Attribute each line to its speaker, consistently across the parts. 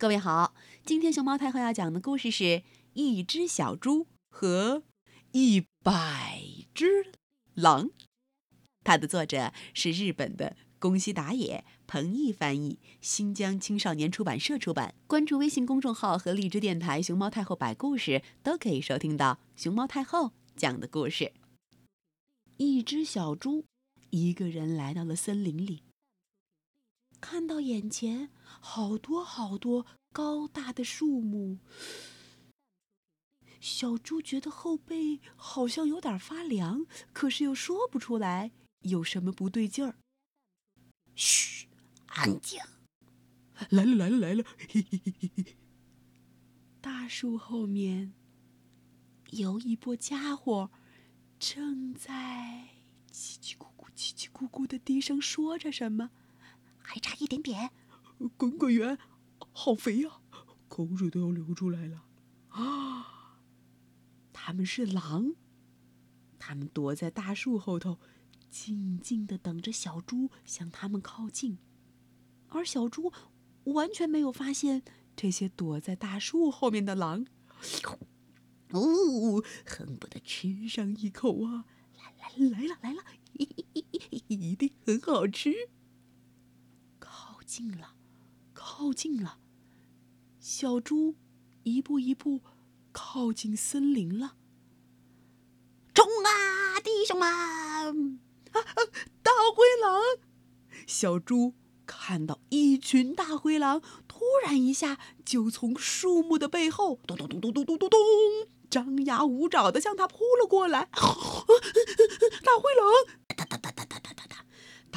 Speaker 1: 各位好，今天熊猫太后要讲的故事是《一只小猪和一百只狼》，它的作者是日本的宫西达也，彭毅翻译，新疆青少年出版社出版。关注微信公众号和荔枝电台“熊猫太后摆故事”，都可以收听到熊猫太后讲的故事。一只小猪一个人来到了森林里。看到眼前好多好多高大的树木，小猪觉得后背好像有点发凉，可是又说不出来有什么不对劲儿。
Speaker 2: 嘘，安静！
Speaker 1: 来了来了来了！嘿嘿嘿嘿嘿。大树后面有一波家伙，正在叽叽咕咕、叽叽咕咕的低声说着什么。
Speaker 2: 还差一点点，
Speaker 1: 滚滚圆，好肥呀，口水都要流出来了。啊！他们是狼，他们躲在大树后头，静静的等着小猪向他们靠近，而小猪完全没有发现这些躲在大树后面的狼。哦，恨不得吃上一口啊！来来来了来了，一定很好吃。近了，靠近了，小猪一步一步靠近森林了。
Speaker 2: 冲啊，弟兄们！啊，
Speaker 1: 大灰狼！小猪看到一群大灰狼，突然一下就从树木的背后咚咚咚咚咚咚咚咚，张牙舞爪的向他扑了过来。大灰狼！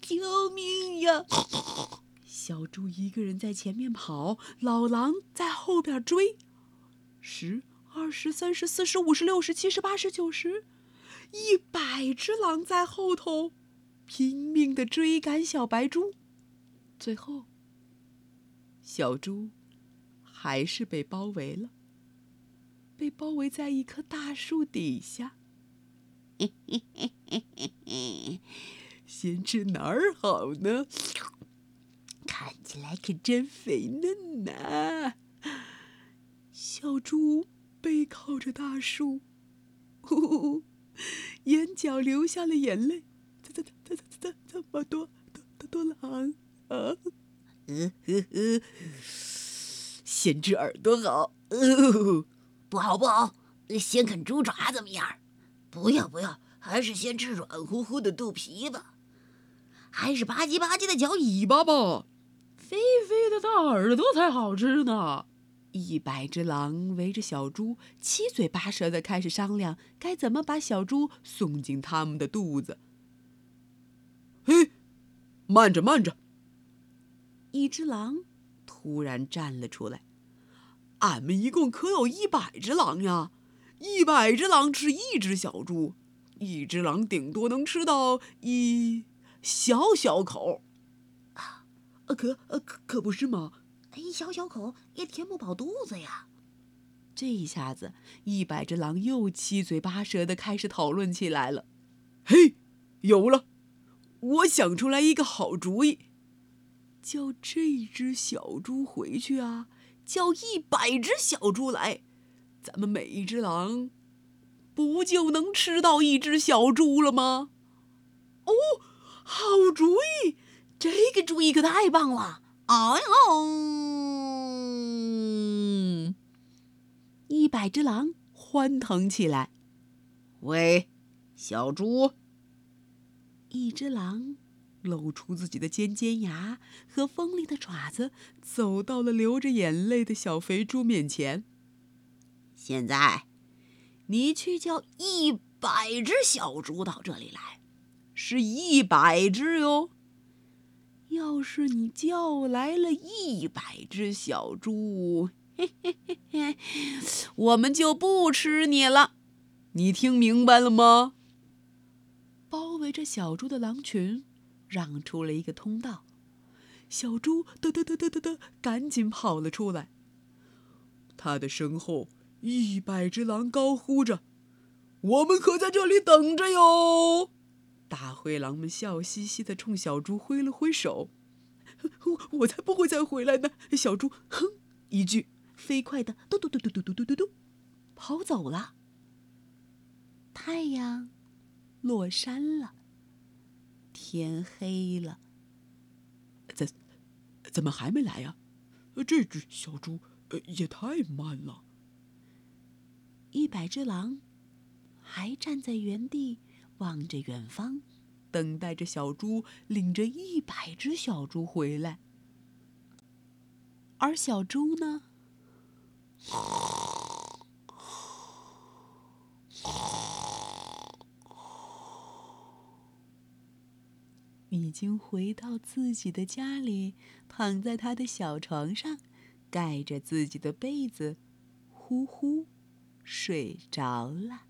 Speaker 1: 救命呀！小猪一个人在前面跑，老狼在后边追。十、二十、三十、四十、五十、六十、七十、八十、九十，一百只狼在后头拼命的追赶小白猪，最后。小猪还是被包围了，被包围在一棵大树底下。先吃哪儿好呢？看起来可真肥嫩呐！小猪背靠着大树，呼呼，眼角流下了眼泪。怎怎怎怎怎这么多多多狼啊！呃呵呵，先吃耳朵好，
Speaker 2: 呃，不好不好，先啃猪爪怎么样？不要不要，还是先吃软乎乎的肚皮吧，还是吧唧吧唧的嚼尾巴吧，
Speaker 1: 肥肥的大耳朵才好吃呢。一百只狼围着小猪，七嘴八舌的开始商量该怎么把小猪送进他们的肚子。嘿，慢着慢着。一只狼突然站了出来：“俺们一共可有一百只狼呀！一百只狼吃一只小猪，一只狼顶多能吃到一小小口。啊，可可可不是吗？
Speaker 2: 一小小口也填不饱肚子呀！”
Speaker 1: 这一下子，一百只狼又七嘴八舌的开始讨论起来了。嘿，有了！我想出来一个好主意。叫这只小猪回去啊！叫一百只小猪来，咱们每一只狼，不就能吃到一只小猪了吗？哦，好主意！这个主意可太棒了！哎呦，一百只狼欢腾起来。喂，小猪！一只狼。露出自己的尖尖牙和锋利的爪子，走到了流着眼泪的小肥猪面前。现在，你去叫一百只小猪到这里来，是一百只哟。要是你叫来了一百只小猪，嘿嘿嘿嘿，我们就不吃你了。你听明白了吗？包围着小猪的狼群让出了一个通道，小猪嘚嘚嘚嘚嘚嘚，赶紧跑了出来。他的身后，一百只狼高呼着：“我们可在这里等着哟！”大灰狼们笑嘻嘻地冲小猪挥了挥手：“我我才不会再回来呢！”小猪哼一句，飞快地嘟嘟嘟嘟嘟嘟嘟嘟嘟跑走了。太阳落山了，天黑了。怎怎么还没来呀？这只小猪也太慢了。一百只狼还站在原地。望着远方，等待着小猪领着一百只小猪回来。而小猪呢，已经回到自己的家里，躺在他的小床上，盖着自己的被子，呼呼睡着了。